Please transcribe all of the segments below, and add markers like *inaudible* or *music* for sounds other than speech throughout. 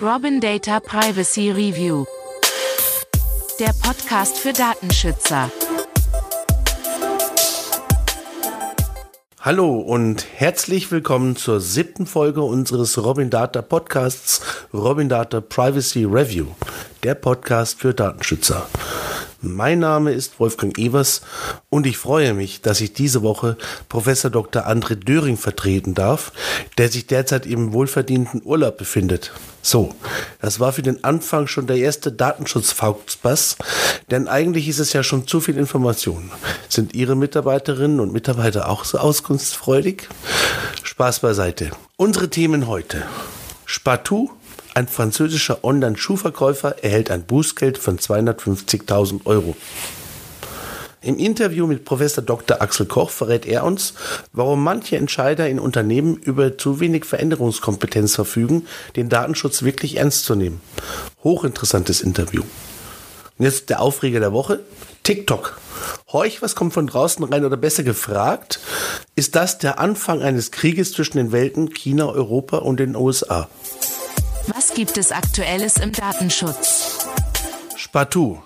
Robin Data Privacy Review. Der Podcast für Datenschützer. Hallo und herzlich willkommen zur siebten Folge unseres Robin Data Podcasts Robin Data Privacy Review, der Podcast für Datenschützer. Mein Name ist Wolfgang Evers und ich freue mich, dass ich diese Woche Professor Dr. André Döring vertreten darf, der sich derzeit im wohlverdienten Urlaub befindet. So, das war für den Anfang schon der erste Datenschutz-Faustbass, denn eigentlich ist es ja schon zu viel Information. Sind Ihre Mitarbeiterinnen und Mitarbeiter auch so auskunftsfreudig? Spaß beiseite. Unsere Themen heute. Spatou ein französischer Online-Schuhverkäufer erhält ein Bußgeld von 250.000 Euro. Im Interview mit Professor Dr. Axel Koch verrät er uns, warum manche Entscheider in Unternehmen über zu wenig Veränderungskompetenz verfügen, den Datenschutz wirklich ernst zu nehmen. Hochinteressantes Interview. Und jetzt der Aufreger der Woche. TikTok. Horch, was kommt von draußen rein oder besser gefragt, ist das der Anfang eines Krieges zwischen den Welten China, Europa und den USA? Was gibt es Aktuelles im Datenschutz? Spatou.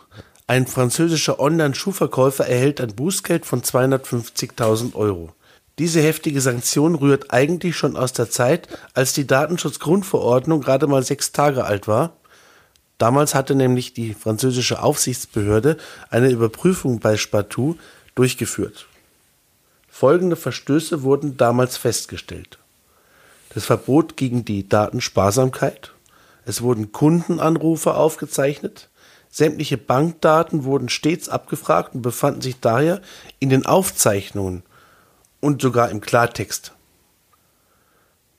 Ein französischer Online-Schuhverkäufer erhält ein Bußgeld von 250.000 Euro. Diese heftige Sanktion rührt eigentlich schon aus der Zeit, als die Datenschutzgrundverordnung gerade mal sechs Tage alt war. Damals hatte nämlich die französische Aufsichtsbehörde eine Überprüfung bei Spatou durchgeführt. Folgende Verstöße wurden damals festgestellt. Das Verbot gegen die Datensparsamkeit. Es wurden Kundenanrufe aufgezeichnet. Sämtliche Bankdaten wurden stets abgefragt und befanden sich daher in den Aufzeichnungen und sogar im Klartext.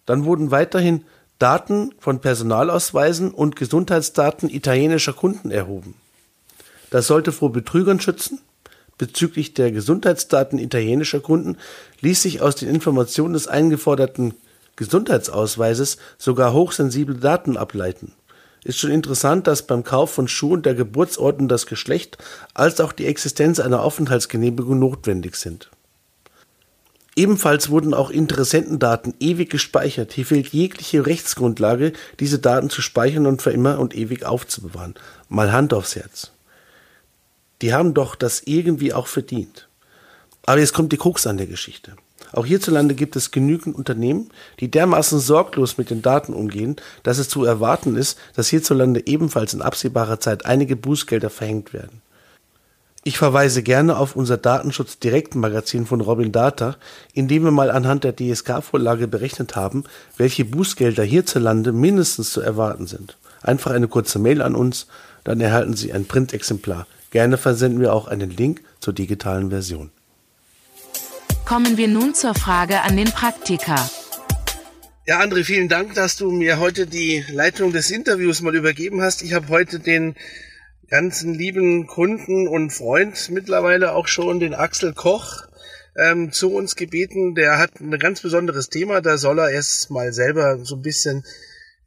Dann wurden weiterhin Daten von Personalausweisen und Gesundheitsdaten italienischer Kunden erhoben. Das sollte vor Betrügern schützen. Bezüglich der Gesundheitsdaten italienischer Kunden ließ sich aus den Informationen des eingeforderten Gesundheitsausweises sogar hochsensible Daten ableiten. Ist schon interessant, dass beim Kauf von Schuhen der Geburtsort und das Geschlecht als auch die Existenz einer Aufenthaltsgenehmigung notwendig sind. Ebenfalls wurden auch Interessentendaten ewig gespeichert. Hier fehlt jegliche Rechtsgrundlage, diese Daten zu speichern und für immer und ewig aufzubewahren. Mal Hand aufs Herz. Die haben doch das irgendwie auch verdient. Aber jetzt kommt die Krux an der Geschichte. Auch hierzulande gibt es genügend Unternehmen, die dermaßen sorglos mit den Daten umgehen, dass es zu erwarten ist, dass hierzulande ebenfalls in absehbarer Zeit einige Bußgelder verhängt werden. Ich verweise gerne auf unser Datenschutz-Direktmagazin von Robin Data, in dem wir mal anhand der DSK-Vorlage berechnet haben, welche Bußgelder hierzulande mindestens zu erwarten sind. Einfach eine kurze Mail an uns, dann erhalten Sie ein Printexemplar. Gerne versenden wir auch einen Link zur digitalen Version. Kommen wir nun zur Frage an den Praktiker. Ja, André, vielen Dank, dass du mir heute die Leitung des Interviews mal übergeben hast. Ich habe heute den ganzen lieben Kunden und Freund mittlerweile auch schon, den Axel Koch, ähm, zu uns gebeten. Der hat ein ganz besonderes Thema. Da soll er erst mal selber so ein bisschen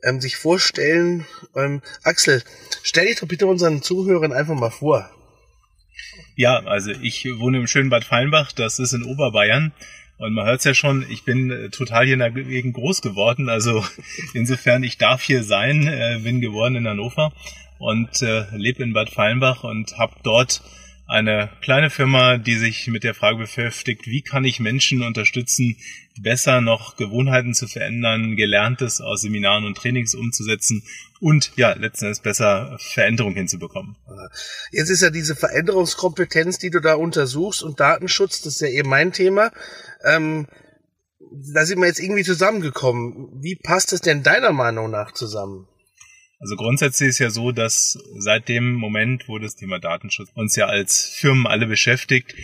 ähm, sich vorstellen. Ähm, Axel, stell dich doch bitte unseren Zuhörern einfach mal vor. Ja, also ich wohne im schönen Bad Feinbach, das ist in Oberbayern. Und man hört es ja schon, ich bin äh, total hier in der Gegend groß geworden. Also *laughs* insofern, ich darf hier sein, äh, bin geboren in Hannover und äh, lebe in Bad Feinbach und habe dort eine kleine Firma, die sich mit der Frage beschäftigt, wie kann ich Menschen unterstützen, besser noch Gewohnheiten zu verändern, Gelerntes aus Seminaren und Trainings umzusetzen und ja, letzten Endes besser Veränderung hinzubekommen. Jetzt ist ja diese Veränderungskompetenz, die du da untersuchst und Datenschutz, das ist ja eben mein Thema. Ähm, da sind wir jetzt irgendwie zusammengekommen. Wie passt es denn deiner Meinung nach zusammen? Also grundsätzlich ist ja so, dass seit dem Moment, wo das Thema Datenschutz uns ja als Firmen alle beschäftigt,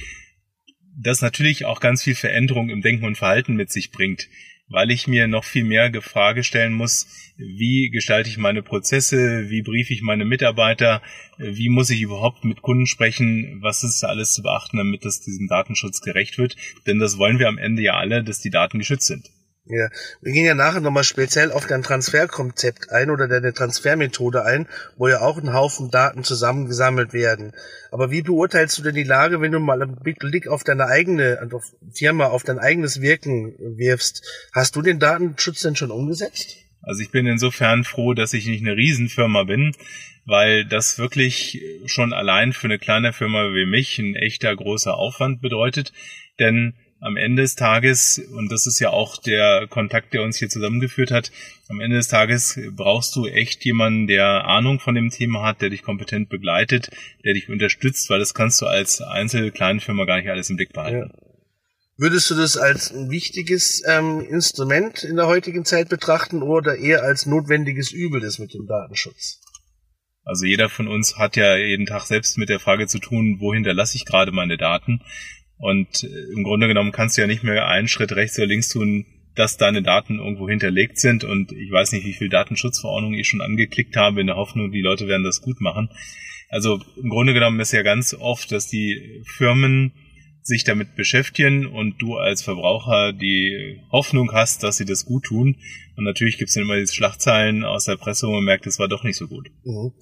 das natürlich auch ganz viel Veränderung im Denken und Verhalten mit sich bringt, weil ich mir noch viel mehr Frage stellen muss, wie gestalte ich meine Prozesse, wie briefe ich meine Mitarbeiter, wie muss ich überhaupt mit Kunden sprechen, was ist da alles zu beachten, damit das diesem Datenschutz gerecht wird, denn das wollen wir am Ende ja alle, dass die Daten geschützt sind. Ja, wir gehen ja nachher nochmal speziell auf dein Transferkonzept ein oder deine Transfermethode ein, wo ja auch ein Haufen Daten zusammengesammelt werden. Aber wie beurteilst du denn die Lage, wenn du mal einen Blick auf deine eigene auf Firma, auf dein eigenes Wirken wirfst? Hast du den Datenschutz denn schon umgesetzt? Also ich bin insofern froh, dass ich nicht eine Riesenfirma bin, weil das wirklich schon allein für eine kleine Firma wie mich ein echter großer Aufwand bedeutet. Denn am Ende des Tages, und das ist ja auch der Kontakt, der uns hier zusammengeführt hat, am Ende des Tages brauchst du echt jemanden, der Ahnung von dem Thema hat, der dich kompetent begleitet, der dich unterstützt, weil das kannst du als einzelne kleine Firma gar nicht alles im Blick behalten. Ja. Würdest du das als ein wichtiges ähm, Instrument in der heutigen Zeit betrachten oder eher als notwendiges Übel das mit dem Datenschutz? Also jeder von uns hat ja jeden Tag selbst mit der Frage zu tun, wo hinterlasse ich gerade meine Daten? Und äh, im Grunde genommen kannst du ja nicht mehr einen Schritt rechts oder links tun, dass deine Daten irgendwo hinterlegt sind. Und ich weiß nicht, wie viel Datenschutzverordnungen ich schon angeklickt habe, in der Hoffnung, die Leute werden das gut machen. Also im Grunde genommen ist ja ganz oft, dass die Firmen sich damit beschäftigen und du als Verbraucher die Hoffnung hast, dass sie das gut tun. Und natürlich gibt es dann immer diese Schlagzeilen aus der Presse, wo man merkt, es war doch nicht so gut. Mhm.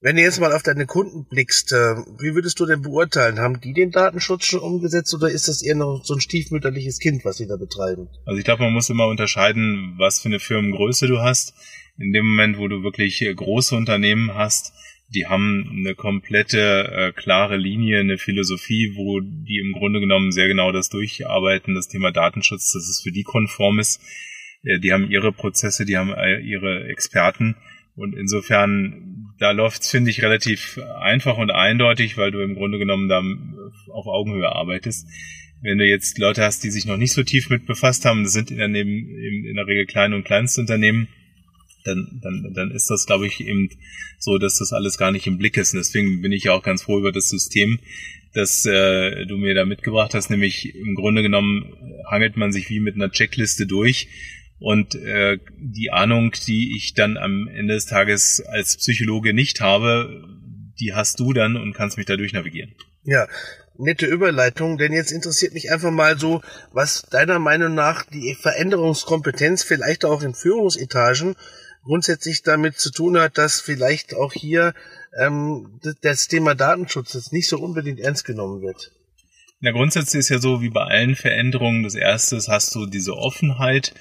Wenn du jetzt mal auf deine Kunden blickst, äh, wie würdest du denn beurteilen? Haben die den Datenschutz schon umgesetzt oder ist das eher noch so ein stiefmütterliches Kind, was sie da betreiben? Also ich glaube, man muss immer unterscheiden, was für eine Firmengröße du hast. In dem Moment, wo du wirklich äh, große Unternehmen hast, die haben eine komplette äh, klare Linie, eine Philosophie, wo die im Grunde genommen sehr genau das durcharbeiten, das Thema Datenschutz, dass es für die konform ist. Äh, die haben ihre Prozesse, die haben äh, ihre Experten und insofern, da läuft's finde ich, relativ einfach und eindeutig, weil du im Grunde genommen da auf Augenhöhe arbeitest. Wenn du jetzt Leute hast, die sich noch nicht so tief mit befasst haben, das sind in der, in der Regel kleine und Kleinstunternehmen, dann, dann, dann ist das, glaube ich, eben so, dass das alles gar nicht im Blick ist. Und deswegen bin ich ja auch ganz froh über das System, das äh, du mir da mitgebracht hast. Nämlich im Grunde genommen hangelt man sich wie mit einer Checkliste durch und äh, die Ahnung, die ich dann am Ende des Tages als Psychologe nicht habe, die hast du dann und kannst mich dadurch navigieren. Ja, nette Überleitung, denn jetzt interessiert mich einfach mal so, was deiner Meinung nach die Veränderungskompetenz vielleicht auch in Führungsetagen grundsätzlich damit zu tun hat, dass vielleicht auch hier ähm, das Thema Datenschutz jetzt nicht so unbedingt ernst genommen wird. Na, grundsätzlich ist ja so wie bei allen Veränderungen, das erste hast du diese Offenheit,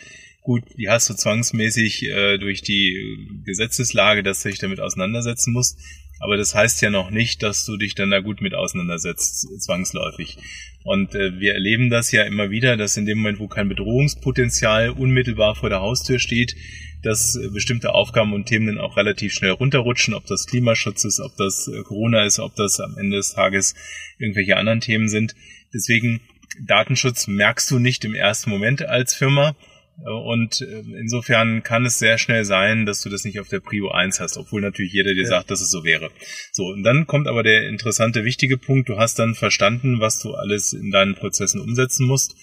Gut, die hast du zwangsmäßig äh, durch die Gesetzeslage, dass du dich damit auseinandersetzen musst. Aber das heißt ja noch nicht, dass du dich dann da gut mit auseinandersetzt, zwangsläufig. Und äh, wir erleben das ja immer wieder, dass in dem Moment, wo kein Bedrohungspotenzial unmittelbar vor der Haustür steht, dass äh, bestimmte Aufgaben und Themen dann auch relativ schnell runterrutschen, ob das Klimaschutz ist, ob das äh, Corona ist, ob das am Ende des Tages irgendwelche anderen Themen sind. Deswegen Datenschutz merkst du nicht im ersten Moment als Firma, und äh, insofern kann es sehr schnell sein, dass du das nicht auf der Prio 1 hast, obwohl natürlich jeder dir ja. sagt, dass es so wäre. So, und dann kommt aber der interessante, wichtige Punkt. Du hast dann verstanden, was du alles in deinen Prozessen umsetzen musst.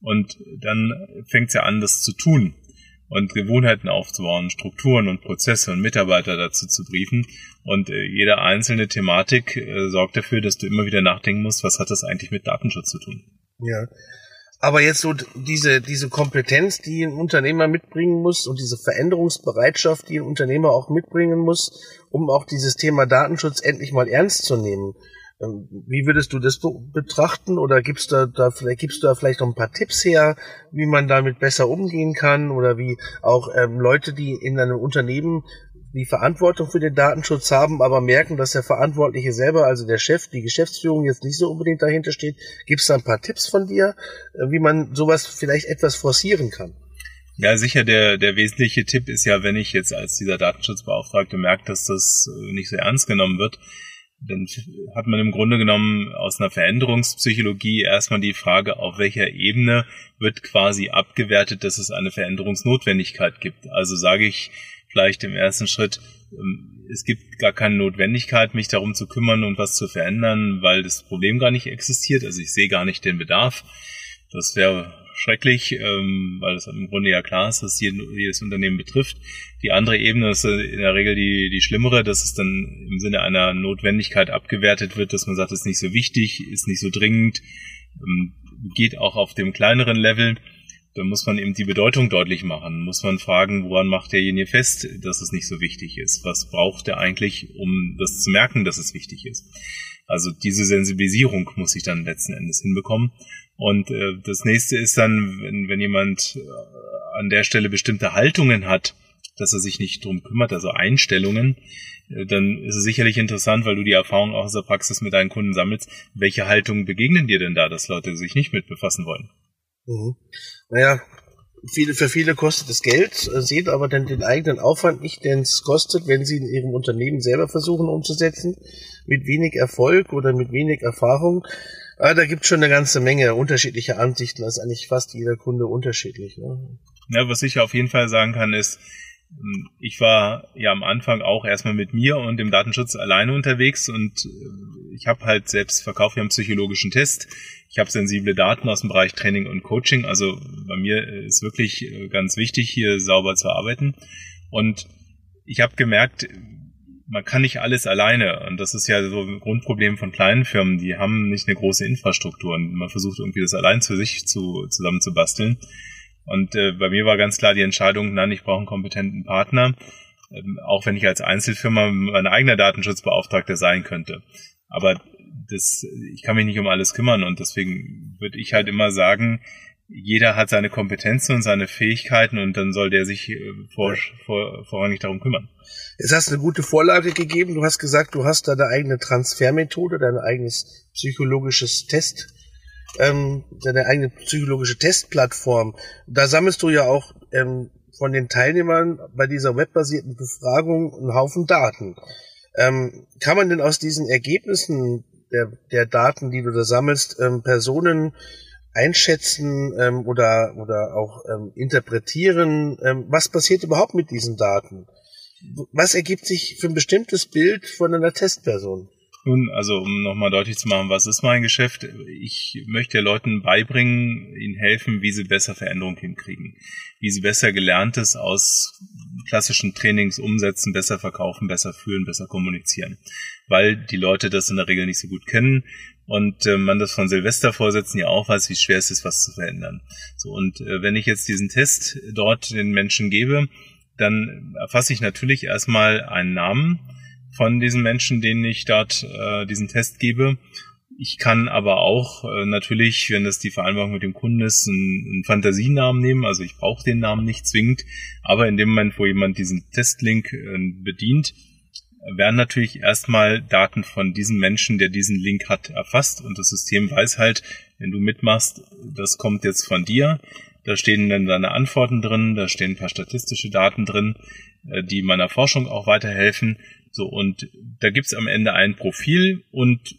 Und dann fängt es ja an, das zu tun und Gewohnheiten aufzubauen, Strukturen und Prozesse und Mitarbeiter dazu zu briefen. Und äh, jede einzelne Thematik äh, sorgt dafür, dass du immer wieder nachdenken musst, was hat das eigentlich mit Datenschutz zu tun. Ja. Aber jetzt so diese, diese Kompetenz, die ein Unternehmer mitbringen muss und diese Veränderungsbereitschaft, die ein Unternehmer auch mitbringen muss, um auch dieses Thema Datenschutz endlich mal ernst zu nehmen. Ähm, wie würdest du das betrachten oder gibst du da vielleicht gibst du da vielleicht noch ein paar Tipps her, wie man damit besser umgehen kann oder wie auch ähm, Leute, die in einem Unternehmen die Verantwortung für den Datenschutz haben, aber merken, dass der Verantwortliche selber, also der Chef, die Geschäftsführung jetzt nicht so unbedingt dahinter steht. Gibt es da ein paar Tipps von dir, äh, wie man sowas vielleicht etwas forcieren kann? Ja, sicher, der, der wesentliche Tipp ist ja, wenn ich jetzt als dieser Datenschutzbeauftragte merke, dass das äh, nicht so ernst genommen wird, dann hat man im Grunde genommen aus einer Veränderungspsychologie erstmal die Frage, auf welcher Ebene wird quasi abgewertet, dass es eine Veränderungsnotwendigkeit gibt. Also sage ich, vielleicht im ersten Schritt, ähm, es gibt gar keine Notwendigkeit, mich darum zu kümmern und was zu verändern, weil das Problem gar nicht existiert. Also ich sehe gar nicht den Bedarf. Das wäre schrecklich, ähm, weil es im Grunde ja klar ist, dass jedes Unternehmen betrifft. Die andere Ebene ist in der Regel die, die schlimmere, dass es dann im Sinne einer Notwendigkeit abgewertet wird, dass man sagt, es ist nicht so wichtig, ist nicht so dringend, ähm, geht auch auf dem kleineren Level dann muss man eben die Bedeutung deutlich machen. Muss man fragen, woran macht derjenige fest, dass es nicht so wichtig ist? Was braucht er eigentlich, um das zu merken, dass es wichtig ist? Also diese Sensibilisierung muss ich dann letzten Endes hinbekommen. Und äh, das nächste ist dann, wenn, wenn jemand äh, an der Stelle bestimmte Haltungen hat, dass er sich nicht drum kümmert, also Einstellungen, äh, dann ist es sicherlich interessant, weil du die Erfahrung auch aus der Praxis mit deinen Kunden sammelst. Welche Haltungen begegnen dir denn da, dass Leute sich nicht mit befassen wollen? Mhm. Naja, viele, für viele kostet es Geld, äh, sehen aber dann den eigenen Aufwand nicht, den es kostet, wenn sie in ihrem Unternehmen selber versuchen umzusetzen, mit wenig Erfolg oder mit wenig Erfahrung. Aber da gibt es schon eine ganze Menge unterschiedlicher Ansichten, da ist eigentlich fast jeder Kunde unterschiedlich. Ne? Ja, was ich auf jeden Fall sagen kann, ist, ich war ja am Anfang auch erstmal mit mir und dem Datenschutz alleine unterwegs und äh, ich habe halt selbst verkauft, wir haben psychologischen Test. Ich habe sensible Daten aus dem Bereich Training und Coaching. Also bei mir ist wirklich äh, ganz wichtig, hier sauber zu arbeiten. Und ich habe gemerkt, man kann nicht alles alleine. Und das ist ja so ein Grundproblem von kleinen Firmen. Die haben nicht eine große Infrastruktur und man versucht irgendwie das allein zu sich zu, zusammen zu basteln. Und äh, bei mir war ganz klar die Entscheidung, nein, ich brauche einen kompetenten Partner, ähm, auch wenn ich als Einzelfirma mein eigener Datenschutzbeauftragter sein könnte. Aber das, ich kann mich nicht um alles kümmern und deswegen würde ich halt immer sagen, jeder hat seine Kompetenzen und seine Fähigkeiten und dann soll der sich äh, vor, vor, vorrangig darum kümmern. Jetzt hast du eine gute Vorlage gegeben. Du hast gesagt, du hast da deine eigene Transfermethode, dein eigenes psychologisches Test ähm, deine eigene psychologische Testplattform. Da sammelst du ja auch ähm, von den Teilnehmern bei dieser webbasierten Befragung einen Haufen Daten. Ähm, kann man denn aus diesen Ergebnissen der, der Daten, die du da sammelst, ähm, Personen einschätzen ähm, oder, oder auch ähm, interpretieren? Ähm, was passiert überhaupt mit diesen Daten? Was ergibt sich für ein bestimmtes Bild von einer Testperson? Nun, also um nochmal deutlich zu machen, was ist mein Geschäft? Ich möchte Leuten beibringen, ihnen helfen, wie sie besser Veränderung hinkriegen, wie sie besser gelerntes aus klassischen Trainings umsetzen, besser verkaufen, besser fühlen, besser kommunizieren, weil die Leute das in der Regel nicht so gut kennen und äh, man das von Silvestervorsätzen ja auch weiß, wie schwer es ist, was zu verändern. So und äh, wenn ich jetzt diesen Test dort den Menschen gebe, dann erfasse ich natürlich erstmal einen Namen, von diesen Menschen, denen ich dort äh, diesen Test gebe. Ich kann aber auch äh, natürlich, wenn das die Vereinbarung mit dem Kunden ist, einen, einen Fantasienamen nehmen. Also ich brauche den Namen nicht zwingend. Aber in dem Moment, wo jemand diesen Testlink äh, bedient, werden natürlich erstmal Daten von diesem Menschen, der diesen Link hat, erfasst. Und das System weiß halt, wenn du mitmachst, das kommt jetzt von dir. Da stehen dann deine Antworten drin, da stehen ein paar statistische Daten drin, äh, die meiner Forschung auch weiterhelfen. So, und da gibt's am Ende ein Profil und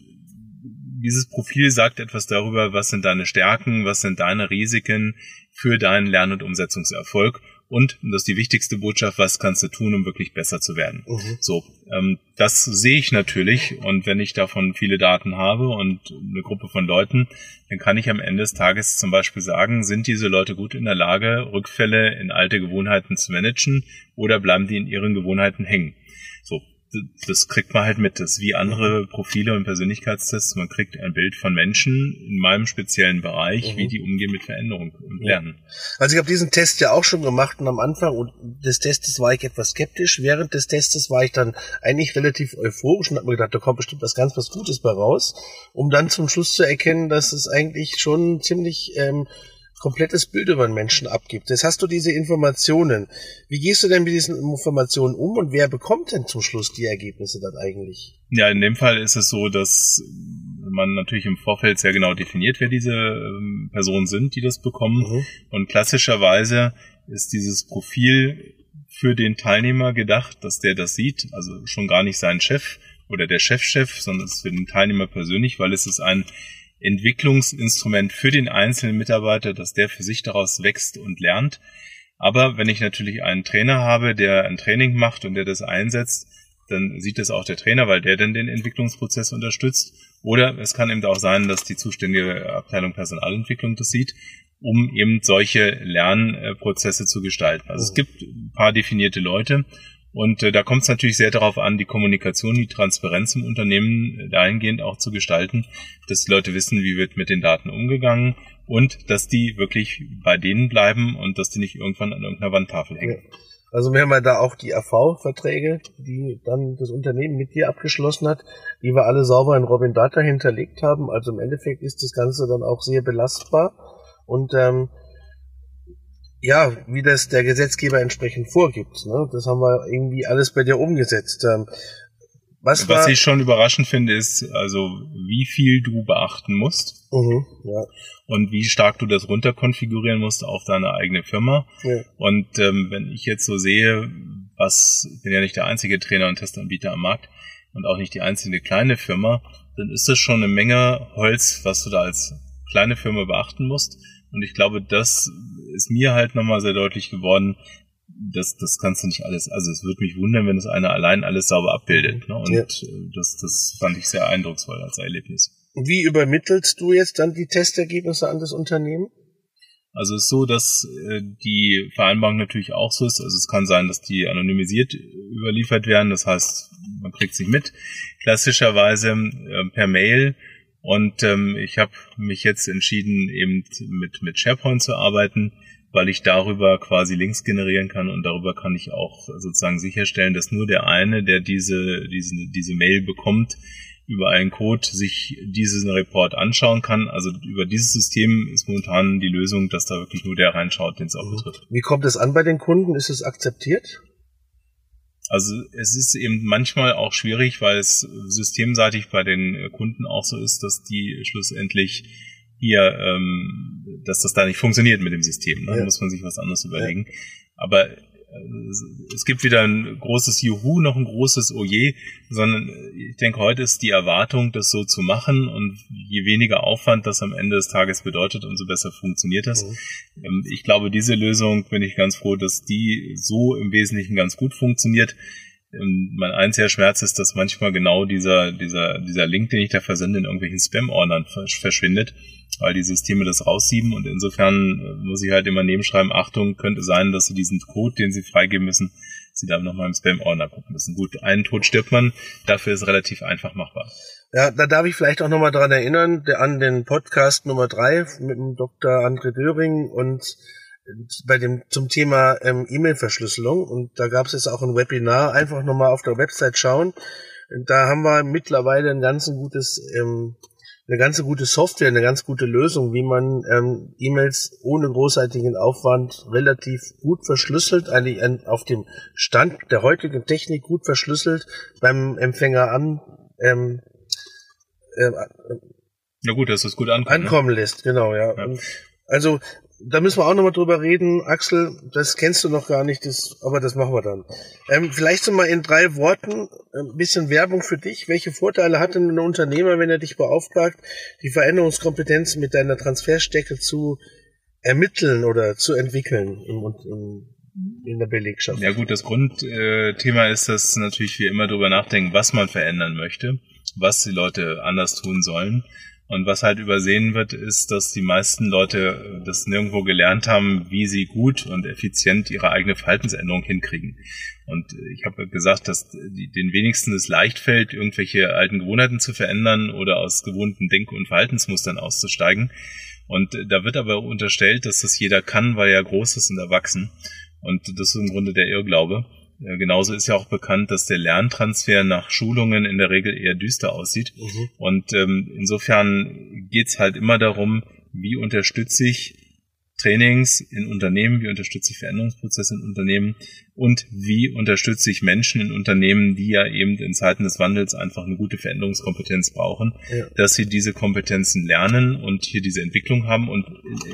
dieses Profil sagt etwas darüber, was sind deine Stärken, was sind deine Risiken für deinen Lern- und Umsetzungserfolg und, und das ist die wichtigste Botschaft, was kannst du tun, um wirklich besser zu werden. Mhm. So, ähm, das sehe ich natürlich und wenn ich davon viele Daten habe und eine Gruppe von Leuten, dann kann ich am Ende des Tages zum Beispiel sagen, sind diese Leute gut in der Lage, Rückfälle in alte Gewohnheiten zu managen oder bleiben die in ihren Gewohnheiten hängen? Das kriegt man halt mit. Das ist wie andere Profile und Persönlichkeitstests. Man kriegt ein Bild von Menschen in meinem speziellen Bereich, mhm. wie die umgehen mit Veränderung und Lernen. Also ich habe diesen Test ja auch schon gemacht und am Anfang des Testes war ich etwas skeptisch. Während des Testes war ich dann eigentlich relativ euphorisch und habe mir gedacht, da kommt bestimmt was ganz was Gutes bei raus, um dann zum Schluss zu erkennen, dass es eigentlich schon ziemlich ähm, komplettes Bild über einen Menschen abgibt. Jetzt hast du diese Informationen. Wie gehst du denn mit diesen Informationen um und wer bekommt denn zum Schluss die Ergebnisse dann eigentlich? Ja, in dem Fall ist es so, dass man natürlich im Vorfeld sehr genau definiert, wer diese ähm, Personen sind, die das bekommen. Mhm. Und klassischerweise ist dieses Profil für den Teilnehmer gedacht, dass der das sieht, also schon gar nicht sein Chef oder der Chefchef, -Chef, sondern es ist für den Teilnehmer persönlich, weil es ist ein Entwicklungsinstrument für den einzelnen Mitarbeiter, dass der für sich daraus wächst und lernt. Aber wenn ich natürlich einen Trainer habe, der ein Training macht und der das einsetzt, dann sieht das auch der Trainer, weil der dann den Entwicklungsprozess unterstützt. Oder es kann eben auch sein, dass die zuständige Abteilung Personalentwicklung das sieht, um eben solche Lernprozesse zu gestalten. Also es gibt ein paar definierte Leute und äh, da kommt es natürlich sehr darauf an, die Kommunikation, die Transparenz im Unternehmen äh, dahingehend auch zu gestalten, dass die Leute wissen, wie wird mit den Daten umgegangen und dass die wirklich bei denen bleiben und dass die nicht irgendwann an irgendeiner Wandtafel hängen. Ja. Also wir haben ja da auch die AV-Verträge, die dann das Unternehmen mit dir abgeschlossen hat, die wir alle sauber in Robin Data hinterlegt haben. Also im Endeffekt ist das Ganze dann auch sehr belastbar. Und ähm, ja, wie das der Gesetzgeber entsprechend vorgibt. Ne? Das haben wir irgendwie alles bei dir umgesetzt. Ähm, was, was ich schon überraschend finde, ist also, wie viel du beachten musst mhm, ja. und wie stark du das runterkonfigurieren musst auf deine eigene Firma. Ja. Und ähm, wenn ich jetzt so sehe, was, ich bin ja nicht der einzige Trainer und Testanbieter am Markt und auch nicht die einzige kleine Firma, dann ist das schon eine Menge Holz, was du da als kleine Firma beachten musst. Und ich glaube, das ist mir halt nochmal sehr deutlich geworden, das, das kannst du nicht alles, also es würde mich wundern, wenn es einer allein alles sauber abbildet. Ne? Und ja. Äh, das, das fand ich sehr eindrucksvoll als Erlebnis. Wie übermittelst du jetzt dann die Testergebnisse an das Unternehmen? Also es ist so, dass äh, die Vereinbarung natürlich auch so ist. Also es kann sein, dass die anonymisiert überliefert werden. Das heißt, man kriegt sie mit. Klassischerweise äh, per Mail. Und ähm, ich habe mich jetzt entschieden, eben mit, mit SharePoint zu arbeiten weil ich darüber quasi Links generieren kann und darüber kann ich auch sozusagen sicherstellen, dass nur der eine, der diese, diese, diese Mail bekommt, über einen Code sich diesen Report anschauen kann. Also über dieses System ist momentan die Lösung, dass da wirklich nur der reinschaut, den es auch mhm. betrifft. Wie kommt es an bei den Kunden? Ist es akzeptiert? Also es ist eben manchmal auch schwierig, weil es systemseitig bei den Kunden auch so ist, dass die schlussendlich hier, ähm, dass das da nicht funktioniert mit dem System. Ne? Ja. Da muss man sich was anderes überlegen. Ja. Aber es gibt weder ein großes Juhu noch ein großes Oje, sondern ich denke, heute ist die Erwartung, das so zu machen und je weniger Aufwand das am Ende des Tages bedeutet, umso besser funktioniert das. Mhm. Ähm, ich glaube, diese Lösung bin ich ganz froh, dass die so im Wesentlichen ganz gut funktioniert. Ähm, mein einziger Schmerz ist, dass manchmal genau dieser, dieser, dieser Link, den ich da versende, in irgendwelchen Spam-Ordnern verschwindet, weil die Systeme das raussieben und insofern äh, muss ich halt immer nebenschreiben, Achtung, könnte sein, dass sie diesen Code, den sie freigeben müssen, sie dann nochmal im Spam-Ordner gucken müssen. Gut, einen Tod stirbt man, dafür ist relativ einfach machbar. Ja, da darf ich vielleicht auch nochmal dran erinnern, der, an den Podcast Nummer drei mit dem Dr. André Döring und bei dem zum Thema ähm, E-Mail-Verschlüsselung und da gab es jetzt auch ein Webinar, einfach nochmal auf der Website schauen. Da haben wir mittlerweile ein ganz gutes, ähm, eine ganz gute Software, eine ganz gute Lösung, wie man ähm, E-Mails ohne großartigen Aufwand relativ gut verschlüsselt, eigentlich auf dem Stand der heutigen Technik gut verschlüsselt beim Empfänger an ähm, äh, ja gut, dass es gut ankommt, ne? ankommen ne? lässt, genau, ja. ja. Also da müssen wir auch nochmal drüber reden. Axel, das kennst du noch gar nicht, das, aber das machen wir dann. Ähm, vielleicht so mal in drei Worten ein bisschen Werbung für dich. Welche Vorteile hat denn ein Unternehmer, wenn er dich beauftragt, die Veränderungskompetenz mit deiner Transferstecke zu ermitteln oder zu entwickeln im, im, in der Belegschaft? Ja gut, das Grundthema ist, dass natürlich wir immer darüber nachdenken, was man verändern möchte, was die Leute anders tun sollen. Und was halt übersehen wird, ist, dass die meisten Leute das nirgendwo gelernt haben, wie sie gut und effizient ihre eigene Verhaltensänderung hinkriegen. Und ich habe gesagt, dass den wenigsten es leicht fällt, irgendwelche alten Gewohnheiten zu verändern oder aus gewohnten Denk- und Verhaltensmustern auszusteigen. Und da wird aber unterstellt, dass das jeder kann, weil er groß ist und erwachsen. Und das ist im Grunde der Irrglaube. Äh, genauso ist ja auch bekannt, dass der Lerntransfer nach Schulungen in der Regel eher düster aussieht. Mhm. Und ähm, insofern geht's halt immer darum, wie unterstütze ich Trainings in Unternehmen, wie unterstütze ich Veränderungsprozesse in Unternehmen und wie unterstütze ich Menschen in Unternehmen, die ja eben in Zeiten des Wandels einfach eine gute Veränderungskompetenz brauchen, ja. dass sie diese Kompetenzen lernen und hier diese Entwicklung haben. Und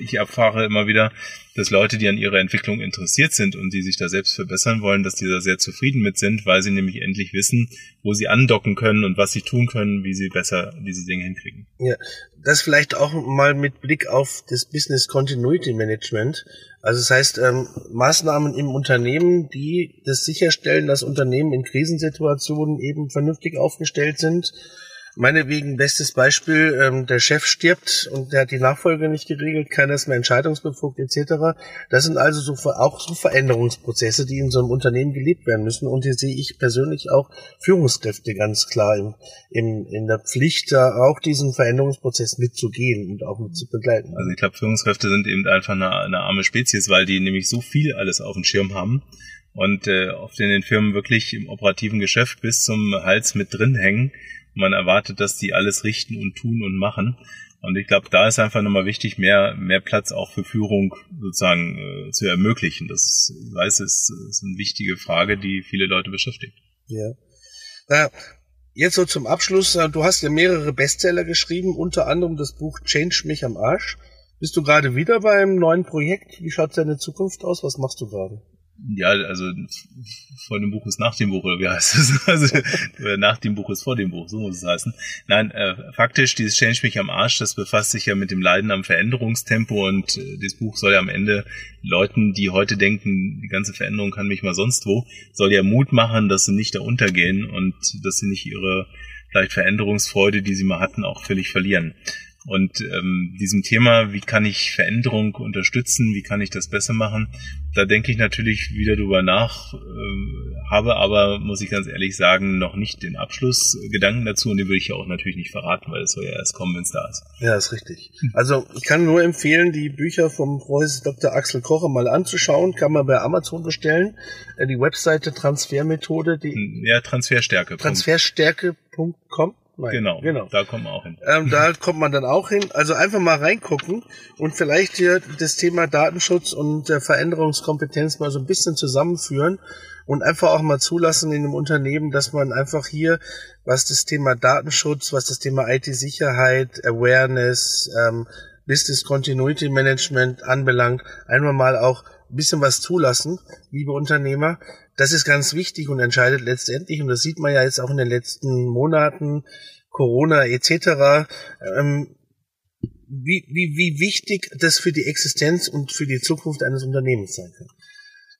ich erfahre immer wieder, dass Leute, die an ihrer Entwicklung interessiert sind und die sich da selbst verbessern wollen, dass die da sehr zufrieden mit sind, weil sie nämlich endlich wissen, wo sie andocken können und was sie tun können, wie sie besser diese Dinge hinkriegen. Ja, das vielleicht auch mal mit Blick auf das Business Continuity Management. Also das heißt, ähm, Maßnahmen im Unternehmen, die das sicherstellen, dass Unternehmen in Krisensituationen eben vernünftig aufgestellt sind. Meinetwegen bestes Beispiel, ähm, der Chef stirbt und der hat die Nachfolge nicht geregelt, keiner ist mehr entscheidungsbefugt etc. Das sind also so auch so Veränderungsprozesse, die in so einem Unternehmen gelebt werden müssen. Und hier sehe ich persönlich auch Führungskräfte ganz klar im, im, in der Pflicht, da auch diesen Veränderungsprozess mitzugehen und auch mit zu begleiten. Also ich glaube, Führungskräfte sind eben einfach eine, eine arme Spezies, weil die nämlich so viel alles auf dem Schirm haben und äh, oft in den Firmen wirklich im operativen Geschäft bis zum Hals mit drin hängen. Man erwartet, dass die alles richten und tun und machen. Und ich glaube, da ist einfach nochmal wichtig, mehr, mehr Platz auch für Führung sozusagen äh, zu ermöglichen. Das ich weiß, ist, ist eine wichtige Frage, die viele Leute beschäftigt. Ja. Äh, jetzt so zum Abschluss. Du hast ja mehrere Bestseller geschrieben, unter anderem das Buch Change mich am Arsch. Bist du gerade wieder beim neuen Projekt? Wie schaut deine Zukunft aus? Was machst du gerade? Ja, also vor dem Buch ist nach dem Buch, oder wie heißt es? *laughs* Also nach dem Buch ist vor dem Buch, so muss es heißen. Nein, äh, faktisch, dieses Change mich am Arsch, das befasst sich ja mit dem Leiden am Veränderungstempo und äh, dieses Buch soll ja am Ende Leuten, die heute denken, die ganze Veränderung kann mich mal sonst wo, soll ja Mut machen, dass sie nicht da untergehen und dass sie nicht ihre vielleicht Veränderungsfreude, die sie mal hatten, auch völlig verlieren. Und ähm, diesem Thema, wie kann ich Veränderung unterstützen, wie kann ich das besser machen, da denke ich natürlich wieder drüber nach, äh, habe aber, muss ich ganz ehrlich sagen, noch nicht den Abschlussgedanken dazu und den würde ich ja auch natürlich nicht verraten, weil es soll ja erst kommen, wenn es da ist. Ja, ist richtig. Also ich kann nur empfehlen, die Bücher vom Professor Dr. Axel Kocher mal anzuschauen, kann man bei Amazon bestellen. Äh, die Webseite Transfermethode, die hm, ja, Transferstärke. Transferstärke.com Nein, genau, genau. Da kommt man auch hin. Ähm, da kommt man dann auch hin. Also einfach mal reingucken und vielleicht hier das Thema Datenschutz und äh, Veränderungskompetenz mal so ein bisschen zusammenführen und einfach auch mal zulassen in einem Unternehmen, dass man einfach hier, was das Thema Datenschutz, was das Thema IT-Sicherheit, Awareness, ähm, Business Continuity Management anbelangt, einmal mal auch ein bisschen was zulassen, liebe Unternehmer. Das ist ganz wichtig und entscheidet letztendlich, und das sieht man ja jetzt auch in den letzten Monaten, Corona etc., ähm, wie, wie, wie wichtig das für die Existenz und für die Zukunft eines Unternehmens sein kann.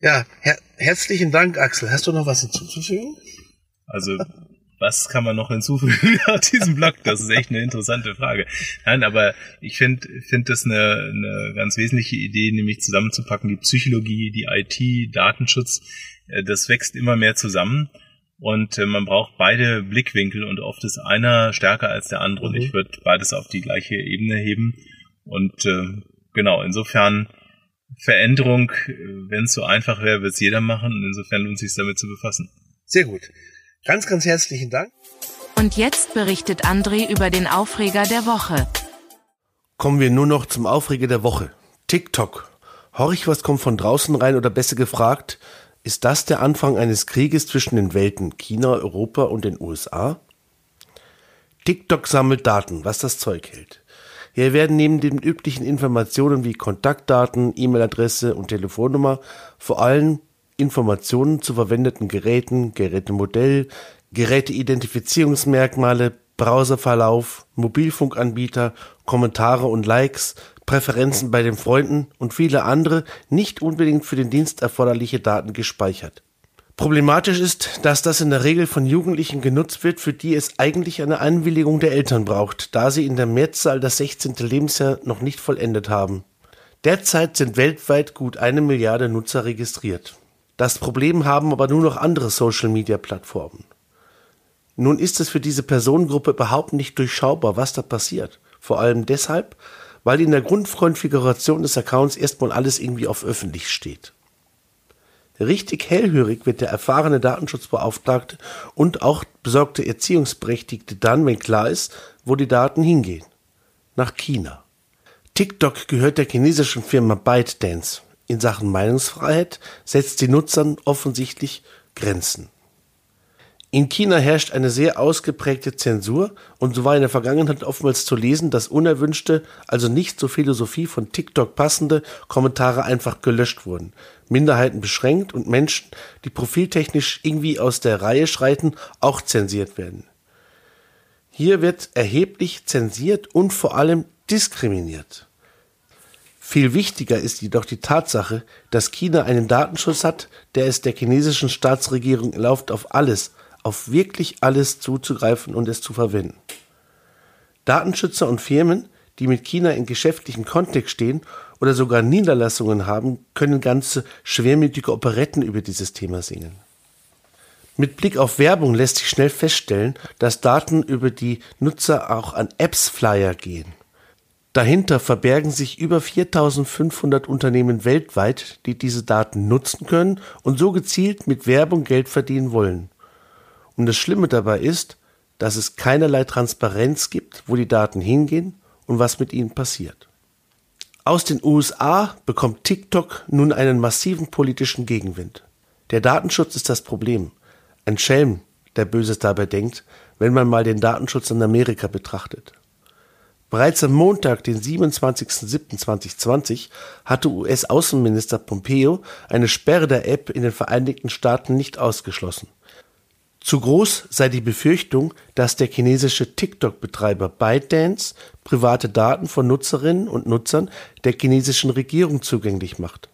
Ja, her herzlichen Dank, Axel. Hast du noch was hinzuzufügen? Also was kann man noch hinzufügen *laughs* nach diesem Blog? Das ist echt eine interessante Frage. Nein, aber ich finde finde das eine, eine ganz wesentliche Idee, nämlich zusammenzupacken, die Psychologie, die IT, Datenschutz, das wächst immer mehr zusammen. Und äh, man braucht beide Blickwinkel und oft ist einer stärker als der andere. Mhm. Und ich würde beides auf die gleiche Ebene heben. Und äh, genau, insofern Veränderung, äh, wenn es so einfach wäre, wird es jeder machen. Und insofern lohnt es sich damit zu befassen. Sehr gut. Ganz, ganz herzlichen Dank. Und jetzt berichtet André über den Aufreger der Woche. Kommen wir nur noch zum Aufreger der Woche. TikTok. Horch, was kommt von draußen rein oder besser gefragt, ist das der Anfang eines Krieges zwischen den Welten China, Europa und den USA? TikTok sammelt Daten, was das Zeug hält. Hier werden neben den üblichen Informationen wie Kontaktdaten, E-Mail-Adresse und Telefonnummer vor allem Informationen zu verwendeten Geräten, Gerätemodell, Geräteidentifizierungsmerkmale, Browserverlauf, Mobilfunkanbieter, Kommentare und Likes, Präferenzen bei den Freunden und viele andere nicht unbedingt für den Dienst erforderliche Daten gespeichert. Problematisch ist, dass das in der Regel von Jugendlichen genutzt wird, für die es eigentlich eine Einwilligung der Eltern braucht, da sie in der Mehrzahl das 16. Lebensjahr noch nicht vollendet haben. Derzeit sind weltweit gut eine Milliarde Nutzer registriert. Das Problem haben aber nur noch andere Social-Media-Plattformen. Nun ist es für diese Personengruppe überhaupt nicht durchschaubar, was da passiert. Vor allem deshalb, weil in der Grundkonfiguration des Accounts erstmal alles irgendwie auf öffentlich steht. Richtig hellhörig wird der erfahrene Datenschutzbeauftragte und auch besorgte Erziehungsberechtigte dann, wenn klar ist, wo die Daten hingehen. Nach China. TikTok gehört der chinesischen Firma ByteDance in Sachen Meinungsfreiheit setzt den Nutzern offensichtlich Grenzen. In China herrscht eine sehr ausgeprägte Zensur und so war in der Vergangenheit oftmals zu lesen, dass unerwünschte, also nicht zur Philosophie von TikTok passende Kommentare einfach gelöscht wurden, Minderheiten beschränkt und Menschen, die profiltechnisch irgendwie aus der Reihe schreiten, auch zensiert werden. Hier wird erheblich zensiert und vor allem diskriminiert. Viel wichtiger ist jedoch die Tatsache, dass China einen Datenschutz hat, der es der chinesischen Staatsregierung erlaubt, auf alles, auf wirklich alles zuzugreifen und es zu verwenden. Datenschützer und Firmen, die mit China in geschäftlichem Kontext stehen oder sogar Niederlassungen haben, können ganze schwermütige Operetten über dieses Thema singen. Mit Blick auf Werbung lässt sich schnell feststellen, dass Daten über die Nutzer auch an Apps-Flyer gehen. Dahinter verbergen sich über 4500 Unternehmen weltweit, die diese Daten nutzen können und so gezielt mit Werbung Geld verdienen wollen. Und das Schlimme dabei ist, dass es keinerlei Transparenz gibt, wo die Daten hingehen und was mit ihnen passiert. Aus den USA bekommt TikTok nun einen massiven politischen Gegenwind. Der Datenschutz ist das Problem. Ein Schelm, der Böses dabei denkt, wenn man mal den Datenschutz in Amerika betrachtet. Bereits am Montag, den 27.07.2020, hatte US-Außenminister Pompeo eine Sperre der App in den Vereinigten Staaten nicht ausgeschlossen. Zu groß sei die Befürchtung, dass der chinesische TikTok-Betreiber ByteDance private Daten von Nutzerinnen und Nutzern der chinesischen Regierung zugänglich macht.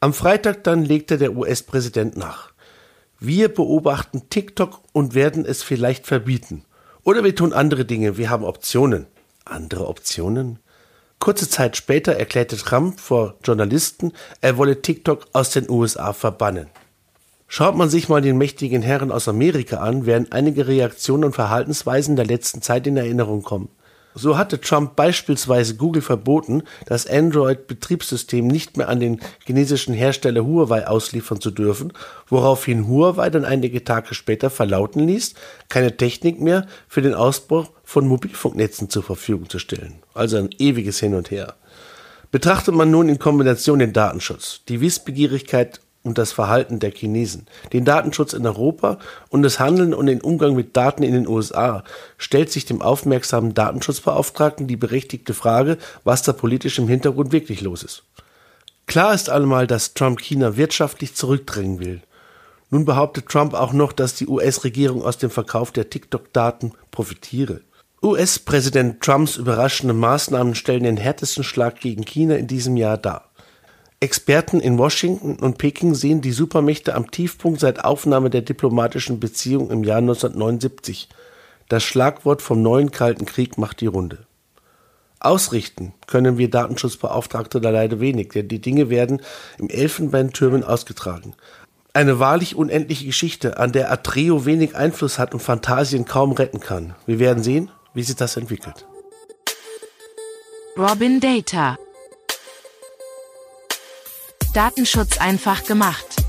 Am Freitag dann legte der US-Präsident nach. Wir beobachten TikTok und werden es vielleicht verbieten. Oder wir tun andere Dinge, wir haben Optionen. Andere Optionen? Kurze Zeit später erklärte Trump vor Journalisten, er wolle TikTok aus den USA verbannen. Schaut man sich mal den mächtigen Herren aus Amerika an, werden einige Reaktionen und Verhaltensweisen der letzten Zeit in Erinnerung kommen. So hatte Trump beispielsweise Google verboten, das Android-Betriebssystem nicht mehr an den chinesischen Hersteller Huawei ausliefern zu dürfen, woraufhin Huawei dann einige Tage später verlauten ließ, keine Technik mehr für den Ausbau von Mobilfunknetzen zur Verfügung zu stellen. Also ein ewiges Hin und Her. Betrachtet man nun in Kombination den Datenschutz, die Wissbegierigkeit und das Verhalten der Chinesen, den Datenschutz in Europa und das Handeln und den Umgang mit Daten in den USA, stellt sich dem aufmerksamen Datenschutzbeauftragten die berechtigte Frage, was da politisch im Hintergrund wirklich los ist. Klar ist allemal, dass Trump China wirtschaftlich zurückdrängen will. Nun behauptet Trump auch noch, dass die US-Regierung aus dem Verkauf der TikTok-Daten profitiere. US-Präsident Trumps überraschende Maßnahmen stellen den härtesten Schlag gegen China in diesem Jahr dar. Experten in Washington und Peking sehen die Supermächte am Tiefpunkt seit Aufnahme der diplomatischen Beziehungen im Jahr 1979. Das Schlagwort vom neuen Kalten Krieg macht die Runde. Ausrichten können wir Datenschutzbeauftragte da leider wenig, denn die Dinge werden im Elfenbeintürmen ausgetragen. Eine wahrlich unendliche Geschichte, an der Atreo wenig Einfluss hat und Fantasien kaum retten kann. Wir werden sehen, wie sich das entwickelt. Robin Data Datenschutz einfach gemacht.